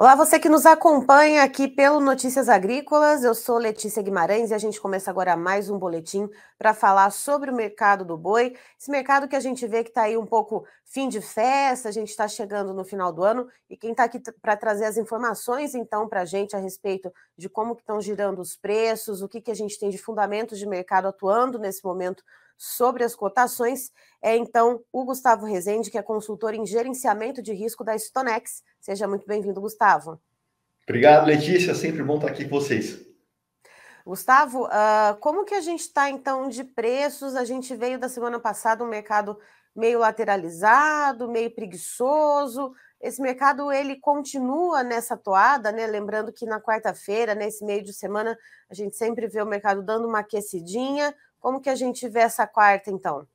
Olá, você que nos acompanha aqui pelo Notícias Agrícolas. Eu sou Letícia Guimarães e a gente começa agora mais um boletim para falar sobre o mercado do boi. Esse mercado que a gente vê que está aí um pouco fim de festa, a gente está chegando no final do ano e quem está aqui para trazer as informações então para a gente a respeito de como estão girando os preços, o que, que a gente tem de fundamentos de mercado atuando nesse momento sobre as cotações é então o Gustavo Rezende, que é consultor em gerenciamento de risco da Stonex. Seja muito bem-vindo, Gustavo. Obrigado, Letícia. Sempre bom estar aqui com vocês. Gustavo, uh, como que a gente está então de preços? A gente veio da semana passada um mercado meio lateralizado, meio preguiçoso. Esse mercado ele continua nessa toada, né? Lembrando que na quarta-feira, nesse meio de semana, a gente sempre vê o mercado dando uma aquecidinha. Como que a gente vê essa quarta, então?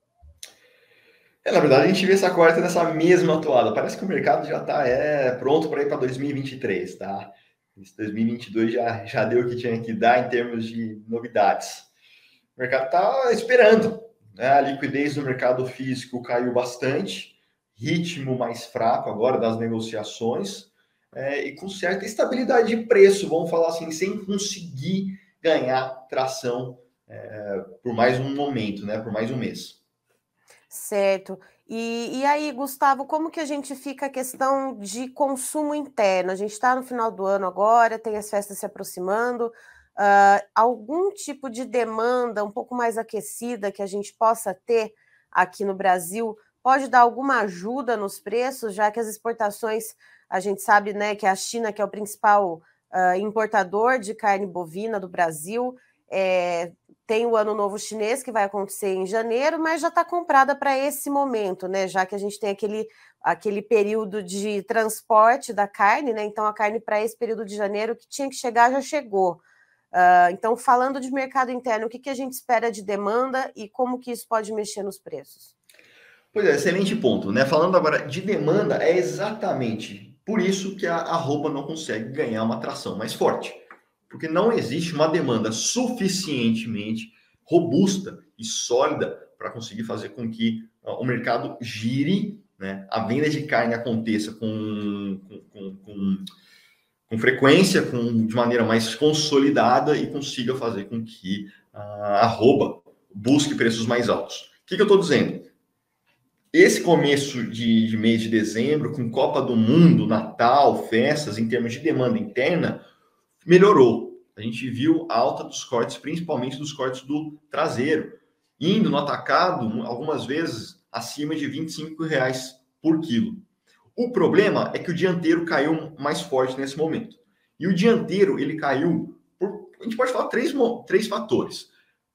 É, na verdade, a gente vê essa quarta nessa mesma atuada. Parece que o mercado já está é, pronto para ir para 2023, tá? Esse 2022 já, já deu o que tinha que dar em termos de novidades. O mercado está esperando. Né? A liquidez do mercado físico caiu bastante, ritmo mais fraco agora das negociações, é, e com certa estabilidade de preço, vamos falar assim, sem conseguir ganhar tração é, por mais um momento, né? Por mais um mês. Certo. E, e aí, Gustavo, como que a gente fica a questão de consumo interno? A gente está no final do ano agora, tem as festas se aproximando. Uh, algum tipo de demanda um pouco mais aquecida que a gente possa ter aqui no Brasil pode dar alguma ajuda nos preços, já que as exportações, a gente sabe né, que a China, que é o principal uh, importador de carne bovina do Brasil, é, tem o Ano Novo Chinês, que vai acontecer em janeiro, mas já está comprada para esse momento, né? Já que a gente tem aquele, aquele período de transporte da carne, né? Então, a carne para esse período de janeiro que tinha que chegar já chegou. Uh, então, falando de mercado interno, o que, que a gente espera de demanda e como que isso pode mexer nos preços? Pois é, excelente ponto, né? Falando agora de demanda, é exatamente por isso que a arroba não consegue ganhar uma atração mais forte porque não existe uma demanda suficientemente robusta e sólida para conseguir fazer com que o mercado gire, né? a venda de carne aconteça com, com, com, com frequência, com, de maneira mais consolidada e consiga fazer com que a arroba busque preços mais altos. O que, que eu estou dizendo? Esse começo de, de mês de dezembro, com Copa do Mundo, Natal, festas, em termos de demanda interna, melhorou. A gente viu alta dos cortes, principalmente dos cortes do traseiro, indo no atacado, algumas vezes, acima de 25 reais por quilo. O problema é que o dianteiro caiu mais forte nesse momento. E o dianteiro, ele caiu por, a gente pode falar três, três fatores.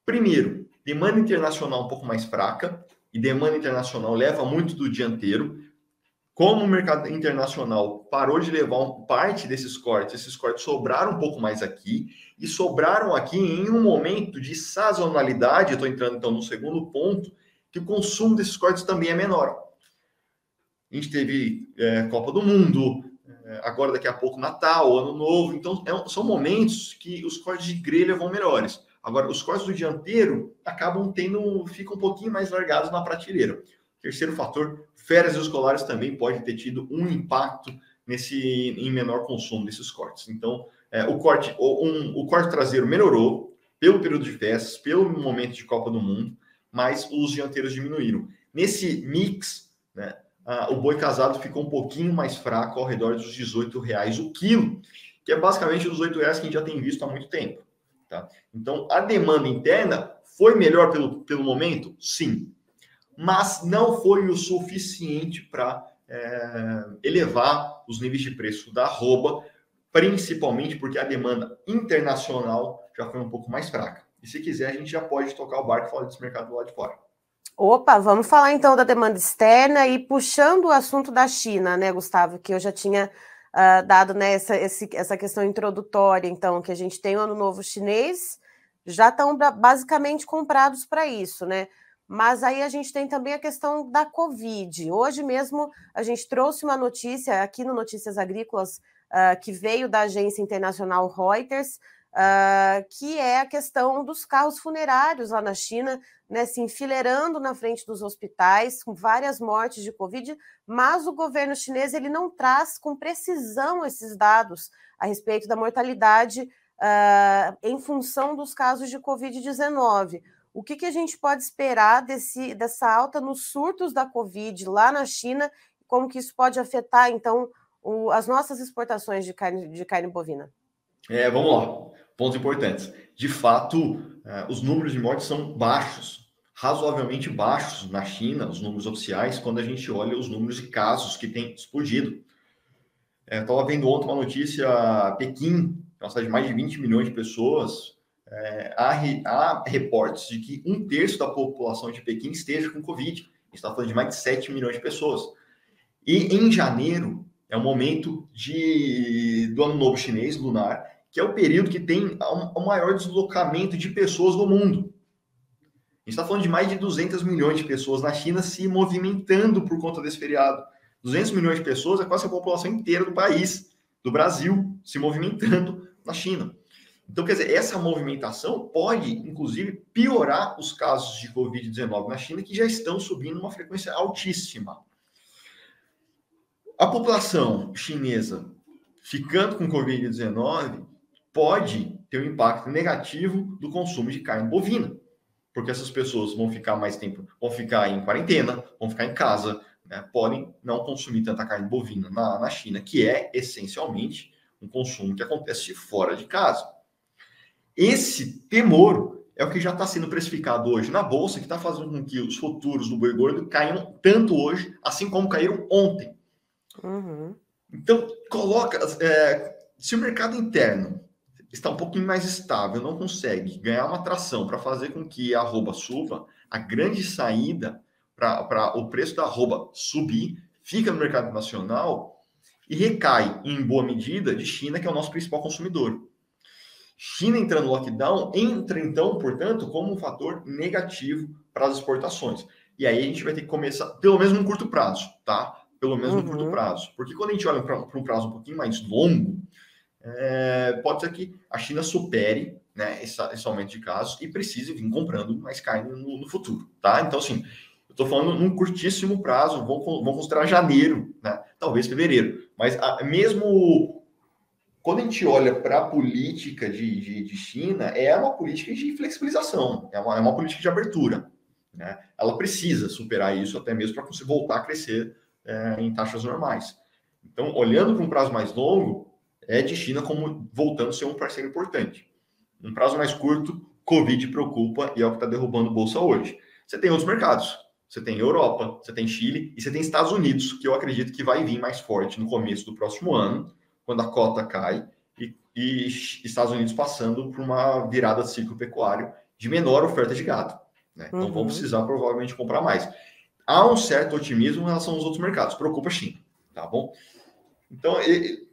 Primeiro, demanda internacional um pouco mais fraca, e demanda internacional leva muito do dianteiro. Como o mercado internacional parou de levar parte desses cortes, esses cortes sobraram um pouco mais aqui e sobraram aqui em um momento de sazonalidade. Estou entrando então no segundo ponto, que o consumo desses cortes também é menor. A gente teve é, Copa do Mundo, é, agora daqui a pouco Natal, Ano Novo. Então é, são momentos que os cortes de grelha vão melhores. Agora, os cortes do dianteiro acabam tendo, ficam um pouquinho mais largados na prateleira. Terceiro fator, férias escolares também pode ter tido um impacto nesse em menor consumo desses cortes. Então, é, o corte um, o corte traseiro melhorou pelo período de festas, pelo momento de Copa do Mundo, mas os dianteiros diminuíram. Nesse mix, né, o boi casado ficou um pouquinho mais fraco, ao redor dos 18 reais o quilo, que é basicamente os 8 reais que a gente já tem visto há muito tempo. Tá? Então, a demanda interna foi melhor pelo, pelo momento? Sim mas não foi o suficiente para é, elevar os níveis de preço da arroba, principalmente porque a demanda internacional já foi um pouco mais fraca. E se quiser, a gente já pode tocar o barco e falar desse mercado lá de fora. Opa, vamos falar então da demanda externa e puxando o assunto da China, né, Gustavo, que eu já tinha uh, dado né, essa, esse, essa questão introdutória, então, que a gente tem o Ano Novo Chinês, já estão basicamente comprados para isso, né? Mas aí a gente tem também a questão da Covid. Hoje mesmo a gente trouxe uma notícia aqui no Notícias Agrícolas uh, que veio da agência internacional Reuters, uh, que é a questão dos carros funerários lá na China, né, se enfileirando na frente dos hospitais, com várias mortes de Covid, mas o governo chinês ele não traz com precisão esses dados a respeito da mortalidade uh, em função dos casos de Covid-19. O que, que a gente pode esperar desse, dessa alta nos surtos da Covid lá na China? Como que isso pode afetar, então, o, as nossas exportações de carne, de carne bovina? É, vamos lá. Pontos importantes. De fato, é, os números de mortes são baixos, razoavelmente baixos na China, os números oficiais, quando a gente olha os números de casos que têm explodido. Estava é, vendo ontem uma notícia, Pequim, uma cidade de mais de 20 milhões de pessoas, é, há, há, reportes de que um terço da população de Pequim esteja com Covid. A gente está falando de mais de 7 milhões de pessoas. E em janeiro é o momento de, do Ano Novo Chinês, lunar, que é o período que tem o maior deslocamento de pessoas no mundo. A gente está falando de mais de 200 milhões de pessoas na China se movimentando por conta desse feriado. 200 milhões de pessoas é quase a população inteira do país, do Brasil, se movimentando na China. Então, quer dizer, essa movimentação pode, inclusive, piorar os casos de Covid-19 na China, que já estão subindo uma frequência altíssima. A população chinesa ficando com Covid-19 pode ter um impacto negativo do consumo de carne bovina, porque essas pessoas vão ficar mais tempo, vão ficar em quarentena, vão ficar em casa, né? podem não consumir tanta carne bovina na, na China, que é essencialmente um consumo que acontece fora de casa. Esse temor é o que já está sendo precificado hoje na bolsa, que está fazendo com que os futuros do boi gordo caiam tanto hoje, assim como caíram ontem. Uhum. Então, coloca. É, se o mercado interno está um pouquinho mais estável, não consegue ganhar uma tração para fazer com que a arroba suba, a grande saída para o preço da arroba subir fica no mercado nacional e recai, em boa medida, de China, que é o nosso principal consumidor. China entrando no lockdown entra, então, portanto, como um fator negativo para as exportações. E aí a gente vai ter que começar, pelo menos no curto prazo, tá? Pelo menos uhum. no curto prazo. Porque quando a gente olha para um prazo um pouquinho mais longo, é, pode ser que a China supere né, esse, esse, aumento de casos e precise vir comprando mais carne no, no futuro, tá? Então, assim, eu estou falando num curtíssimo prazo, vamos, vamos considerar janeiro, né? Talvez fevereiro. Mas a, mesmo quando a gente olha para a política de, de, de, China, é uma política de flexibilização, é uma, é uma política de abertura. Né? Ela precisa superar isso até mesmo para conseguir voltar a crescer é, em taxas normais. Então, olhando para um prazo mais longo, é de China como voltando a ser um parceiro importante. Um prazo mais curto, Covid preocupa e é o que está derrubando bolsa hoje. Você tem outros mercados. Você tem Europa, você tem Chile e você tem Estados Unidos, que eu acredito que vai vir mais forte no começo do próximo ano quando a cota cai e, e Estados Unidos passando por uma virada de ciclo pecuário de menor oferta de gado. Né? Então uhum. vão precisar provavelmente comprar mais. Há um certo otimismo em relação aos outros mercados. Preocupa a China, tá bom? Então,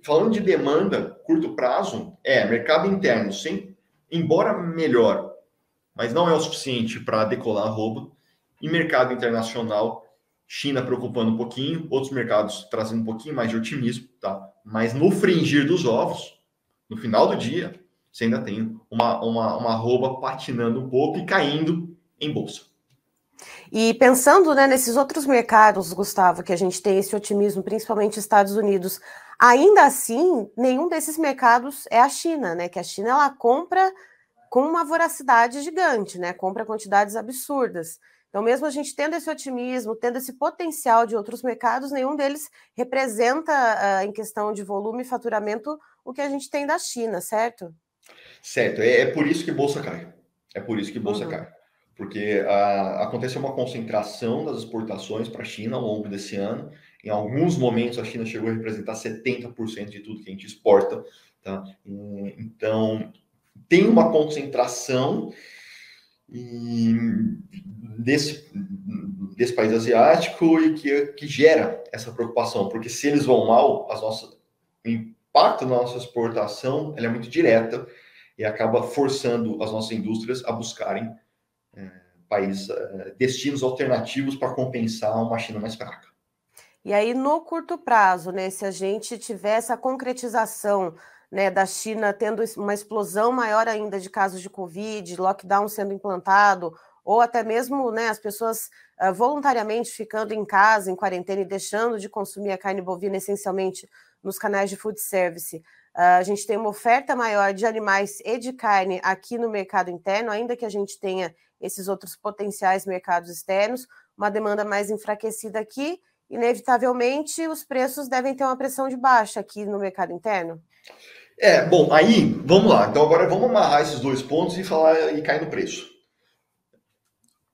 falando de demanda, curto prazo, é mercado interno, sem, embora melhor, mas não é o suficiente para decolar a rouba. E mercado internacional, China preocupando um pouquinho, outros mercados trazendo um pouquinho mais de otimismo, tá? Mas no fringir dos ovos, no final do dia, você ainda tem uma, uma, uma arroba patinando um pouco e caindo em bolsa. E pensando né, nesses outros mercados, Gustavo, que a gente tem esse otimismo, principalmente Estados Unidos, ainda assim, nenhum desses mercados é a China, né? Que a China ela compra com uma voracidade gigante, né? Compra quantidades absurdas. Então, mesmo a gente tendo esse otimismo, tendo esse potencial de outros mercados, nenhum deles representa, uh, em questão de volume e faturamento, o que a gente tem da China, certo? Certo. É, é por isso que bolsa cai. É por isso que bolsa uhum. cai. Porque uh, aconteceu uma concentração das exportações para a China ao longo desse ano. Em alguns momentos, a China chegou a representar 70% de tudo que a gente exporta. Tá? Então, tem uma concentração desse, desse país asiático e que, que gera essa preocupação, porque se eles vão mal, as nossas, o impacto na nossa exportação é muito direta e acaba forçando as nossas indústrias a buscarem é, países, é, destinos alternativos para compensar uma China mais fraca. E aí, no curto prazo, né, se a gente tiver essa concretização né, da China tendo uma explosão maior ainda de casos de Covid, lockdown sendo implantado, ou até mesmo né, as pessoas uh, voluntariamente ficando em casa, em quarentena e deixando de consumir a carne bovina essencialmente nos canais de food service. Uh, a gente tem uma oferta maior de animais e de carne aqui no mercado interno, ainda que a gente tenha esses outros potenciais mercados externos, uma demanda mais enfraquecida aqui, inevitavelmente os preços devem ter uma pressão de baixa aqui no mercado interno. É, bom, aí, vamos lá. Então agora vamos amarrar esses dois pontos e falar e cair no preço.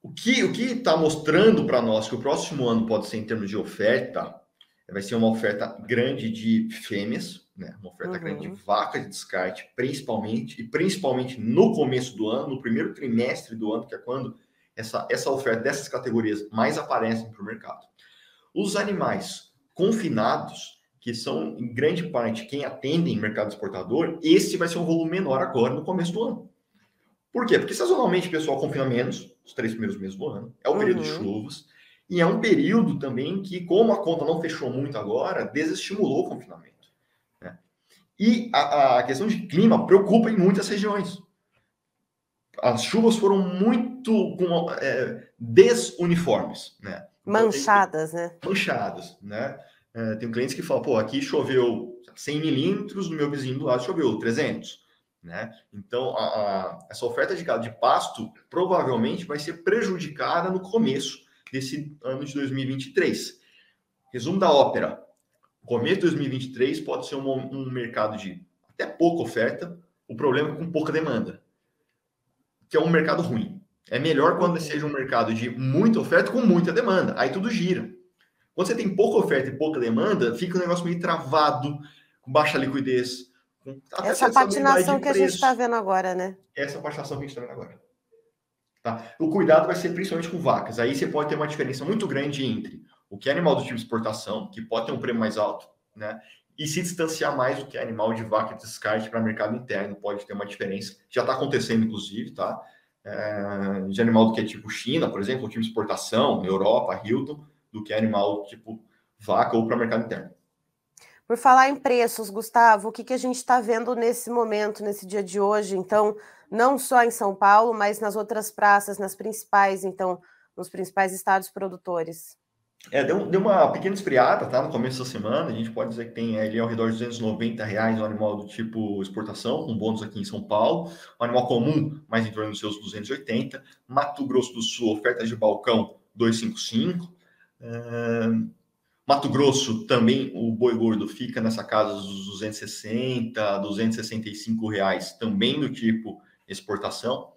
O que o que está mostrando para nós que o próximo ano pode ser em termos de oferta, vai ser uma oferta grande de fêmeas, né? Uma oferta uhum. grande de vaca de descarte, principalmente e principalmente no começo do ano, no primeiro trimestre do ano, que é quando essa essa oferta dessas categorias mais aparecem para o mercado. Os animais confinados, que são em grande parte quem atendem mercado exportador, esse vai ser um volume menor agora no começo do ano. Por quê? Porque sazonalmente o pessoal confina menos, os três primeiros meses do ano, é o período uhum. de chuvas, e é um período também que, como a conta não fechou muito agora, desestimulou o confinamento. Né? E a, a, questão de clima preocupa em muitas regiões. As chuvas foram muito é, desuniformes, né? Então, manchadas, né? Manchadas, né? É, tem clientes que falam, pô, aqui choveu 100 milímetros, no meu vizinho do lado choveu 300. Né? Então, a, a, essa oferta de de pasto provavelmente vai ser prejudicada no começo desse ano de 2023. Resumo da ópera: o começo de 2023 pode ser um, um mercado de até pouca oferta, o problema é com pouca demanda, que é um mercado ruim. É melhor quando uhum. seja um mercado de muita oferta com muita demanda. Aí tudo gira. Quando você tem pouca oferta e pouca demanda, fica um negócio meio travado, com baixa liquidez, essa patinação que a gente está vendo agora, né? Essa patinação que a gente está vendo agora. Tá? O cuidado vai ser principalmente com vacas. Aí você pode ter uma diferença muito grande entre o que é animal do tipo exportação, que pode ter um prêmio mais alto, né? E se distanciar mais do que é animal de vaca de descarte para mercado interno, pode ter uma diferença. Já está acontecendo, inclusive, tá? É, de animal do que é tipo China, por exemplo, o tipo exportação, Europa, Hilton, do que é animal tipo vaca ou para mercado interno. Por falar em preços, Gustavo, o que, que a gente está vendo nesse momento, nesse dia de hoje? Então, não só em São Paulo, mas nas outras praças, nas principais, então, nos principais estados produtores. É, deu, deu uma pequena esfriada, tá? No começo da semana, a gente pode dizer que tem ali ao redor de 290 reais o animal do tipo exportação, com bônus aqui em São Paulo. O animal comum, mais em torno dos seus 280. Mato Grosso do Sul, ofertas de balcão, 255. Mato Grosso também o boi gordo fica nessa casa dos 260, 265 reais, também do tipo exportação.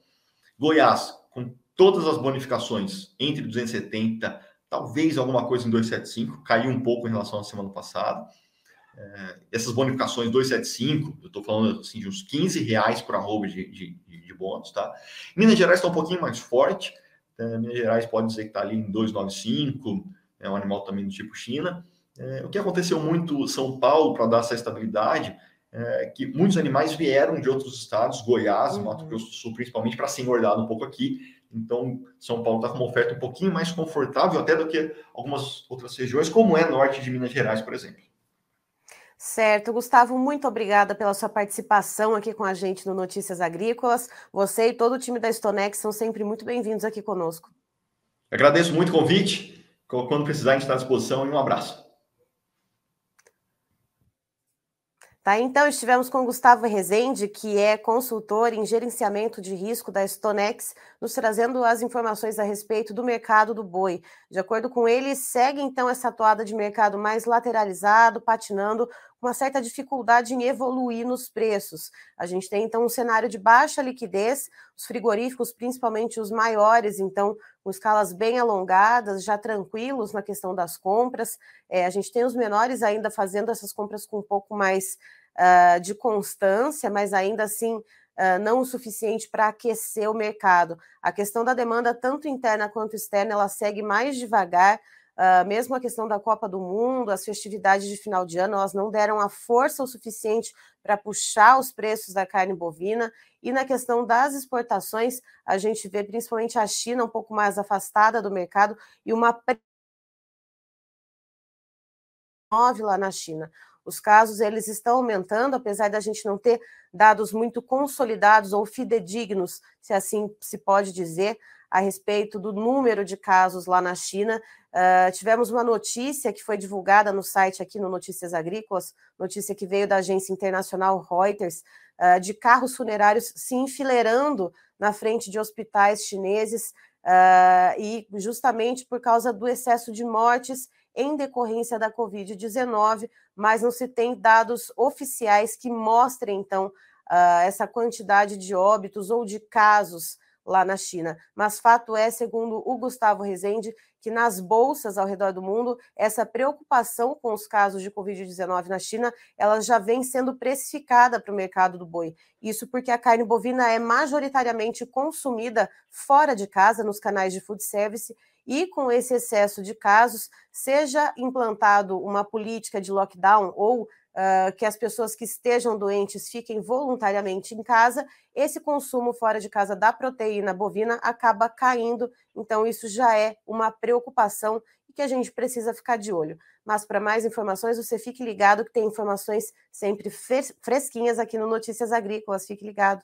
Goiás, com todas as bonificações entre 270, talvez alguma coisa em 275, caiu um pouco em relação à semana passada. É, essas bonificações 275, eu estou falando assim, de uns 15 reais por arroba de, de, de, bônus, tá? Minas Gerais está um pouquinho mais forte, é, Minas Gerais pode dizer que está ali em 295, é um animal também do tipo China. É, o que aconteceu muito São Paulo para dar essa estabilidade é que muitos animais vieram de outros estados, Goiás, uhum. Mato Grosso do Sul, principalmente, para ser engordado um pouco aqui. Então, São Paulo está com uma oferta um pouquinho mais confortável até do que algumas outras regiões, como é norte de Minas Gerais, por exemplo. Certo, Gustavo, muito obrigada pela sua participação aqui com a gente no Notícias Agrícolas. Você e todo o time da Stonex são sempre muito bem-vindos aqui conosco. Agradeço muito o convite. Quando precisar, a gente está à disposição e um abraço. Tá, então estivemos com Gustavo Rezende, que é consultor em gerenciamento de risco da Stonex, nos trazendo as informações a respeito do mercado do boi. De acordo com ele, segue então essa atuada de mercado mais lateralizado, patinando, uma certa dificuldade em evoluir nos preços. A gente tem então um cenário de baixa liquidez, os frigoríficos, principalmente os maiores, então com escalas bem alongadas, já tranquilos na questão das compras. É, a gente tem os menores ainda fazendo essas compras com um pouco mais uh, de constância, mas ainda assim uh, não o suficiente para aquecer o mercado. A questão da demanda, tanto interna quanto externa, ela segue mais devagar. Uh, mesmo a questão da Copa do Mundo, as festividades de final de ano, elas não deram a força o suficiente para puxar os preços da carne bovina. E na questão das exportações, a gente vê principalmente a China um pouco mais afastada do mercado e uma lá na China. Os casos eles estão aumentando, apesar da gente não ter dados muito consolidados ou fidedignos, se assim se pode dizer, a respeito do número de casos lá na China. Uh, tivemos uma notícia que foi divulgada no site aqui no Notícias Agrícolas, notícia que veio da agência internacional Reuters, uh, de carros funerários se enfileirando na frente de hospitais chineses, uh, e justamente por causa do excesso de mortes em decorrência da Covid-19, mas não se tem dados oficiais que mostrem, então, essa quantidade de óbitos ou de casos lá na China. Mas fato é, segundo o Gustavo Rezende, que nas bolsas ao redor do mundo, essa preocupação com os casos de Covid-19 na China, ela já vem sendo precificada para o mercado do boi. Isso porque a carne bovina é majoritariamente consumida fora de casa, nos canais de food service, e com esse excesso de casos, seja implantado uma política de lockdown ou uh, que as pessoas que estejam doentes fiquem voluntariamente em casa, esse consumo fora de casa da proteína bovina acaba caindo. Então, isso já é uma preocupação que a gente precisa ficar de olho. Mas para mais informações, você fique ligado que tem informações sempre fresquinhas aqui no Notícias Agrícolas. Fique ligado.